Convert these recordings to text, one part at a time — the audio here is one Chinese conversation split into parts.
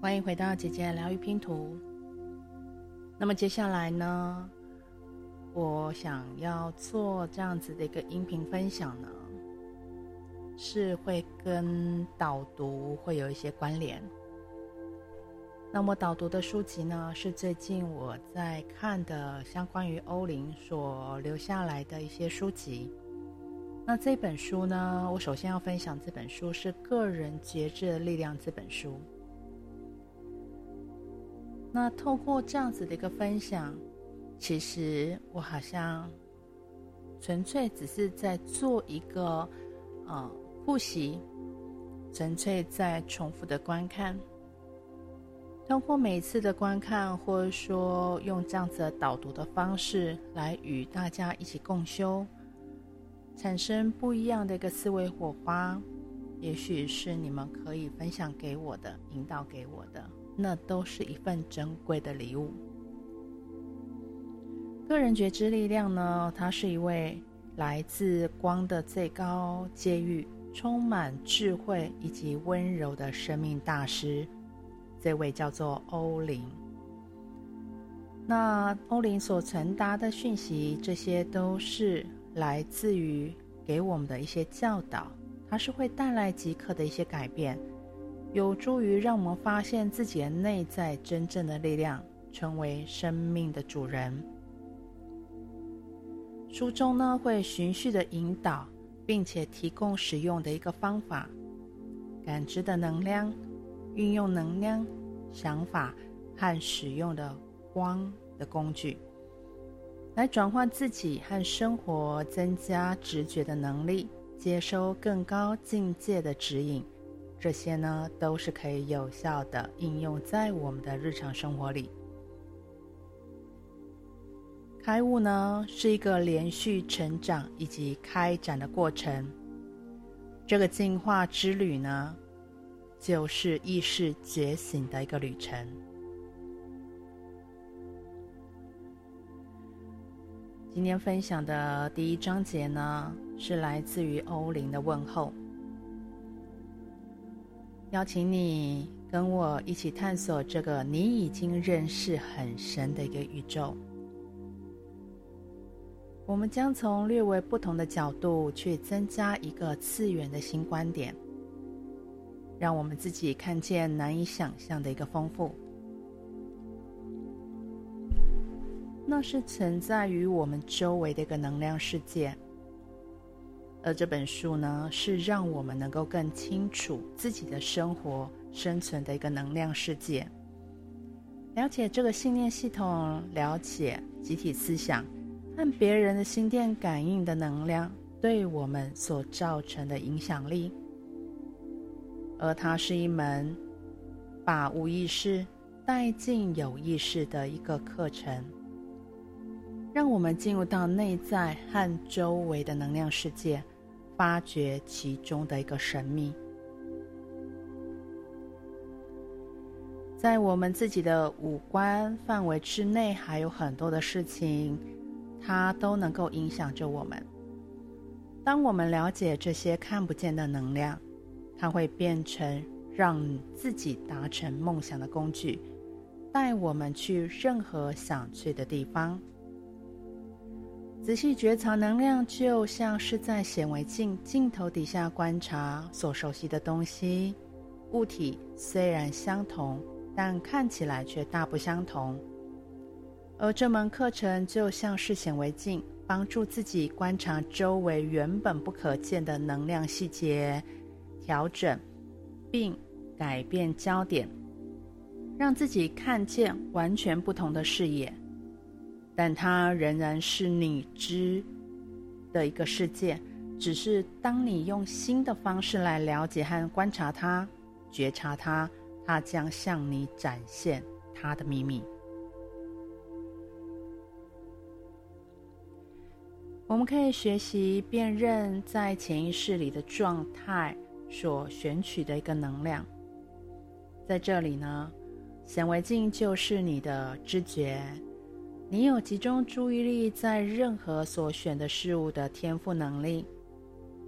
欢迎回到姐姐疗愈拼图。那么接下来呢，我想要做这样子的一个音频分享呢，是会跟导读会有一些关联。那么导读的书籍呢，是最近我在看的相关于欧林所留下来的一些书籍。那这本书呢，我首先要分享这本书是《个人节制的力量》这本书。那透过这样子的一个分享，其实我好像纯粹只是在做一个呃复习，纯粹在重复的观看。通过每一次的观看，或者说用这样子的导读的方式来与大家一起共修，产生不一样的一个思维火花，也许是你们可以分享给我的、引导给我的，那都是一份珍贵的礼物。个人觉知力量呢，它是一位来自光的最高阶域，充满智慧以及温柔的生命大师。这位叫做欧林。那欧林所传达的讯息，这些都是来自于给我们的一些教导，它是会带来即刻的一些改变，有助于让我们发现自己的内在真正的力量，成为生命的主人。书中呢，会循序的引导，并且提供使用的一个方法，感知的能量。运用能量、想法和使用的光的工具，来转换自己和生活，增加直觉的能力，接收更高境界的指引。这些呢，都是可以有效的应用在我们的日常生活里。开悟呢，是一个连续成长以及开展的过程。这个进化之旅呢，就是意识觉醒的一个旅程。今天分享的第一章节呢，是来自于欧林的问候，邀请你跟我一起探索这个你已经认识很深的一个宇宙。我们将从略微不同的角度去增加一个次元的新观点。让我们自己看见难以想象的一个丰富，那是存在于我们周围的一个能量世界。而这本书呢，是让我们能够更清楚自己的生活生存的一个能量世界，了解这个信念系统，了解集体思想和别人的心电感应的能量对我们所造成的影响力。而它是一门把无意识带进有意识的一个课程，让我们进入到内在和周围的能量世界，发掘其中的一个神秘。在我们自己的五官范围之内，还有很多的事情，它都能够影响着我们。当我们了解这些看不见的能量，它会变成让自己达成梦想的工具，带我们去任何想去的地方。仔细觉察能量，就像是在显微镜镜头底下观察所熟悉的东西。物体虽然相同，但看起来却大不相同。而这门课程就像是显微镜，帮助自己观察周围原本不可见的能量细节。调整并改变焦点，让自己看见完全不同的视野，但它仍然是你知的一个世界。只是当你用新的方式来了解和观察它、觉察它，它将向你展现它的秘密。我们可以学习辨认在潜意识里的状态。所选取的一个能量，在这里呢，显微镜就是你的知觉，你有集中注意力在任何所选的事物的天赋能力。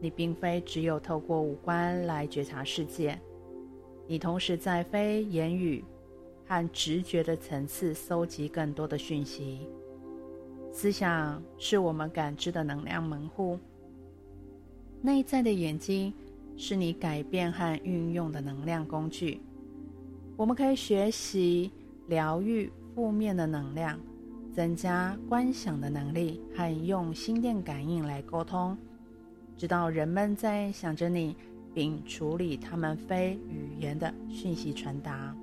你并非只有透过五官来觉察世界，你同时在非言语和直觉的层次搜集更多的讯息。思想是我们感知的能量门户，内在的眼睛是你改变和运用的能量工具。我们可以学习疗愈负面的能量，增加观想的能力，和用心电感应来沟通，直到人们在想着你，并处理他们非语言的讯息传达。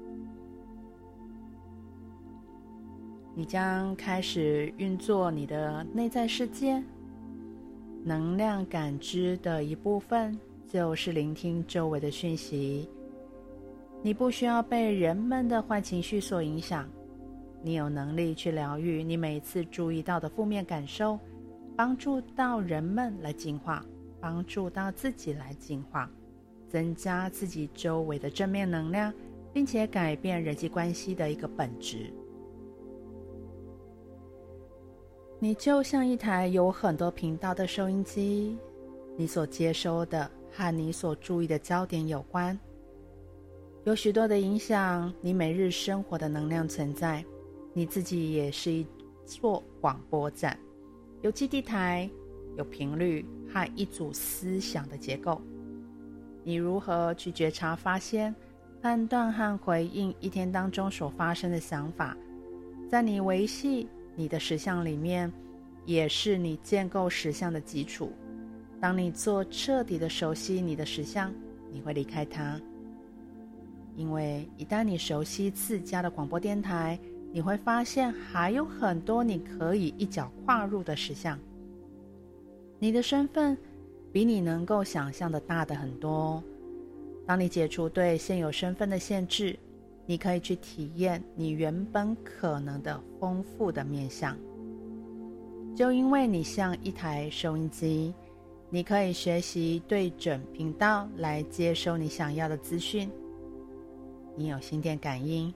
你将开始运作你的内在世界，能量感知的一部分就是聆听周围的讯息。你不需要被人们的坏情绪所影响，你有能力去疗愈你每次注意到的负面感受，帮助到人们来进化，帮助到自己来进化，增加自己周围的正面能量，并且改变人际关系的一个本质。你就像一台有很多频道的收音机，你所接收的和你所注意的焦点有关。有许多的影响你每日生活的能量存在，你自己也是一座广播站，有基地台，有频率和一组思想的结构。你如何去觉察、发现、判断和回应一天当中所发生的想法，在你维系你的实相里面，也是你建构实相的基础。当你做彻底的熟悉你的实相，你会离开它。因为一旦你熟悉自家的广播电台，你会发现还有很多你可以一脚跨入的实相。你的身份比你能够想象的大得很多。当你解除对现有身份的限制，你可以去体验你原本可能的丰富的面向。就因为你像一台收音机，你可以学习对准频道来接收你想要的资讯。你有心电感应，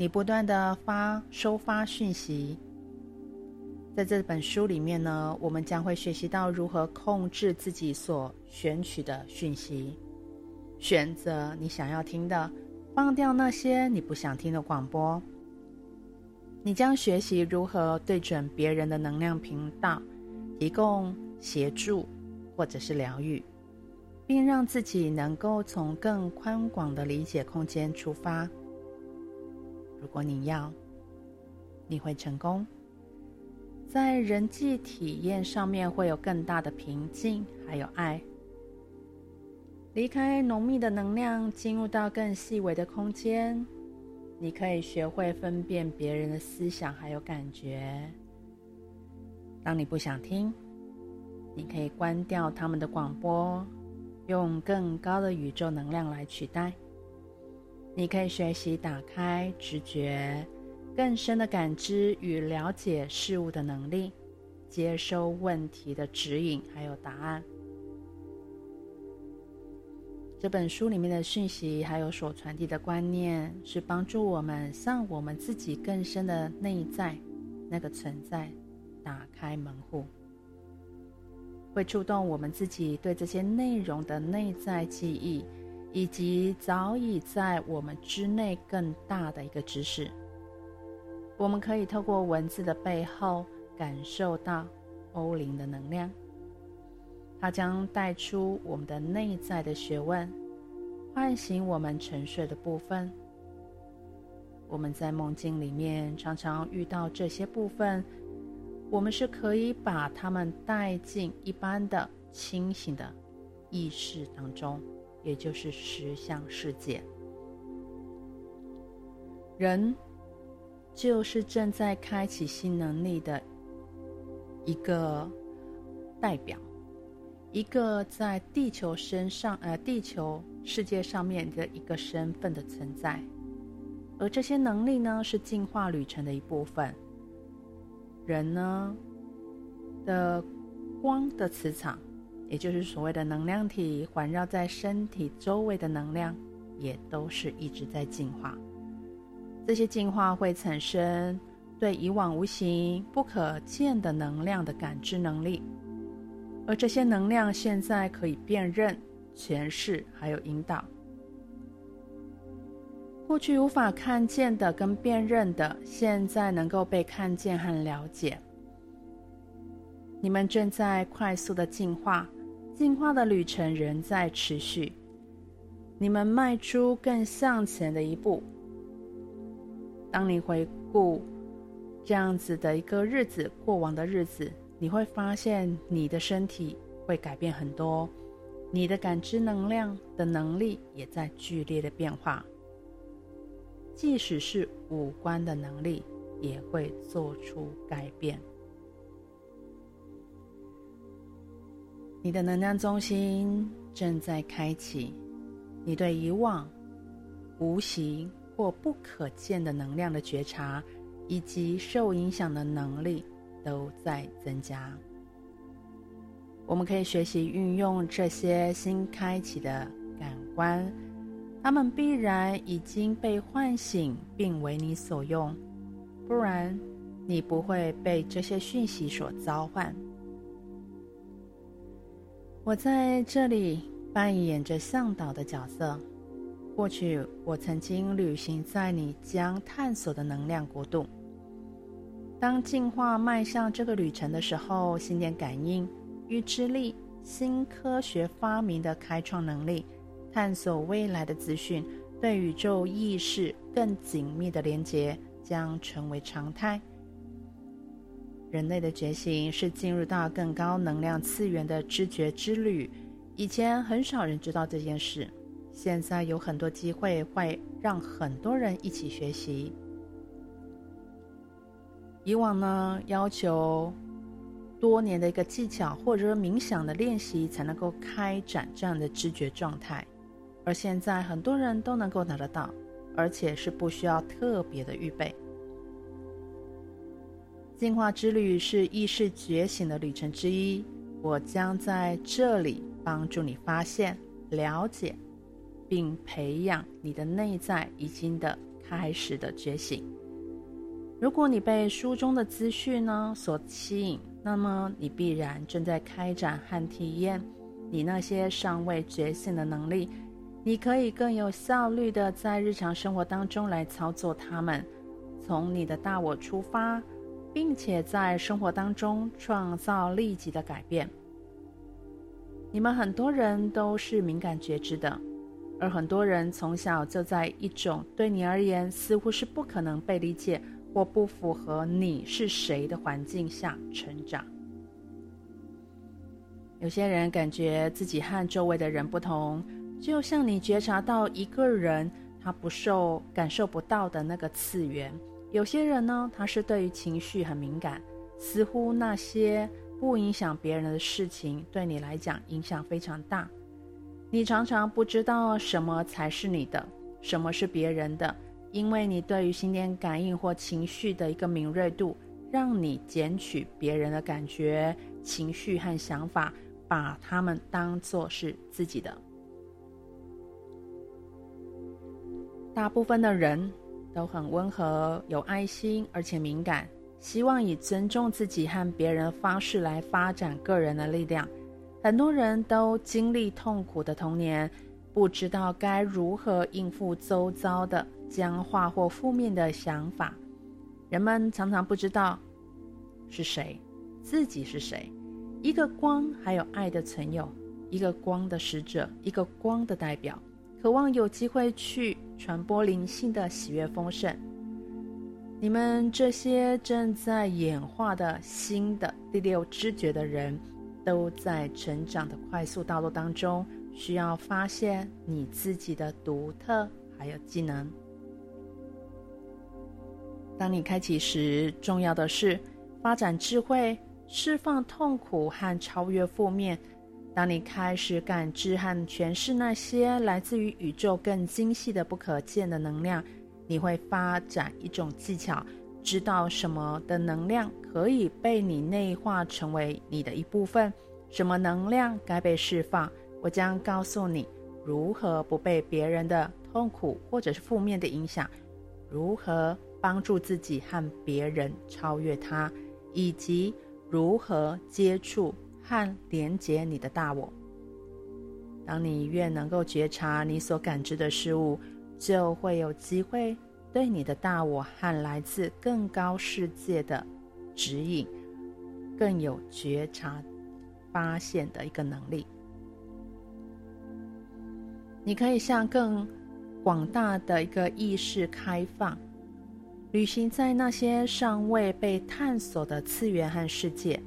你不断的发收发讯息。在这本书里面呢，我们将会学习到如何控制自己所选取的讯息，选择你想要听的，放掉那些你不想听的广播。你将学习如何对准别人的能量频道，提供协助或者是疗愈。并让自己能够从更宽广的理解空间出发。如果你要，你会成功。在人际体验上面会有更大的平静，还有爱。离开浓密的能量，进入到更细微的空间，你可以学会分辨别人的思想还有感觉。当你不想听，你可以关掉他们的广播。用更高的宇宙能量来取代。你可以学习打开直觉，更深的感知与了解事物的能力，接收问题的指引还有答案。这本书里面的讯息还有所传递的观念，是帮助我们向我们自己更深的内在那个存在打开门户。会触动我们自己对这些内容的内在记忆，以及早已在我们之内更大的一个知识。我们可以透过文字的背后感受到欧灵的能量，它将带出我们的内在的学问，唤醒我们沉睡的部分。我们在梦境里面常常遇到这些部分。我们是可以把它们带进一般的清醒的意识当中，也就是实相世界。人就是正在开启新能力的一个代表，一个在地球身上，呃，地球世界上面的一个身份的存在。而这些能力呢，是进化旅程的一部分。人呢的光的磁场，也就是所谓的能量体，环绕在身体周围的能量，也都是一直在进化。这些进化会产生对以往无形、不可见的能量的感知能力，而这些能量现在可以辨认、诠释，还有引导。过去无法看见的跟辨认的，现在能够被看见和了解。你们正在快速的进化，进化的旅程仍在持续。你们迈出更向前的一步。当你回顾这样子的一个日子，过往的日子，你会发现你的身体会改变很多，你的感知能量的能力也在剧烈的变化。即使是五官的能力，也会做出改变。你的能量中心正在开启，你对以往无形或不可见的能量的觉察，以及受影响的能力都在增加。我们可以学习运用这些新开启的感官，它们必然已经被唤醒并为你所用，不然你不会被这些讯息所召唤。我在这里扮演着向导的角色。过去，我曾经旅行在你将探索的能量国度。当进化迈向这个旅程的时候，心电感应、预知力、新科学发明的开创能力、探索未来的资讯、对宇宙意识更紧密的连接，将成为常态。人类的觉醒是进入到更高能量次元的知觉之旅。以前很少人知道这件事，现在有很多机会会让很多人一起学习。以往呢，要求多年的一个技巧或者说冥想的练习才能够开展这样的知觉状态，而现在很多人都能够拿得到，而且是不需要特别的预备。进化之旅是意识觉醒的旅程之一。我将在这里帮助你发现、了解，并培养你的内在已经的开始的觉醒。如果你被书中的资讯呢所吸引，那么你必然正在开展和体验你那些尚未觉醒的能力。你可以更有效率的在日常生活当中来操作它们，从你的大我出发。并且在生活当中创造立即的改变。你们很多人都是敏感觉知的，而很多人从小就在一种对你而言似乎是不可能被理解或不符合你是谁的环境下成长。有些人感觉自己和周围的人不同，就像你觉察到一个人他不受感受不到的那个次元。有些人呢，他是对于情绪很敏感，似乎那些不影响别人的事情，对你来讲影响非常大。你常常不知道什么才是你的，什么是别人的，因为你对于心电感应或情绪的一个敏锐度，让你捡取别人的感觉、情绪和想法，把他们当作是自己的。大部分的人。都很温和、有爱心，而且敏感，希望以尊重自己和别人的方式来发展个人的力量。很多人都经历痛苦的童年，不知道该如何应付周遭的僵化或负面的想法。人们常常不知道是谁，自己是谁，一个光还有爱的存有，一个光的使者，一个光的代表。渴望有机会去传播灵性的喜悦丰盛。你们这些正在演化的新的第六知觉的人，都在成长的快速道路当中，需要发现你自己的独特还有技能。当你开启时，重要的是发展智慧，释放痛苦和超越负面。当你开始感知和诠释那些来自于宇宙更精细的不可见的能量，你会发展一种技巧，知道什么的能量可以被你内化成为你的一部分，什么能量该被释放。我将告诉你如何不被别人的痛苦或者是负面的影响，如何帮助自己和别人超越它，以及如何接触。和连接你的大我。当你越能够觉察你所感知的事物，就会有机会对你的大我和来自更高世界的指引更有觉察、发现的一个能力。你可以向更广大的一个意识开放，旅行在那些尚未被探索的次元和世界，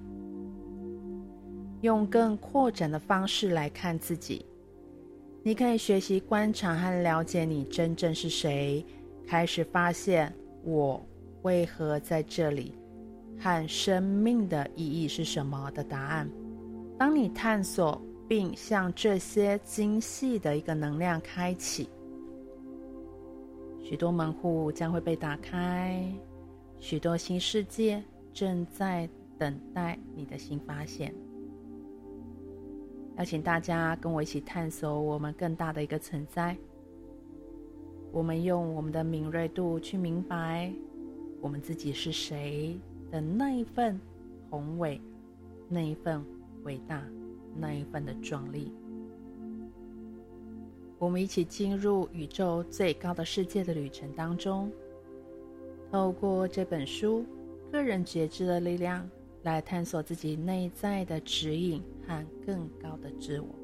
用更扩展的方式来看自己。你可以学习观察和了解你真正是谁，开始发现我为何在这里，和生命的意义是什么的答案。当你探索。并向这些精细的一个能量开启，许多门户将会被打开，许多新世界正在等待你的新发现。邀请大家跟我一起探索我们更大的一个存在。我们用我们的敏锐度去明白我们自己是谁的那一份宏伟，那一份伟大。那一份的壮丽，我们一起进入宇宙最高的世界的旅程当中，透过这本书《个人觉知的力量》来探索自己内在的指引和更高的自我。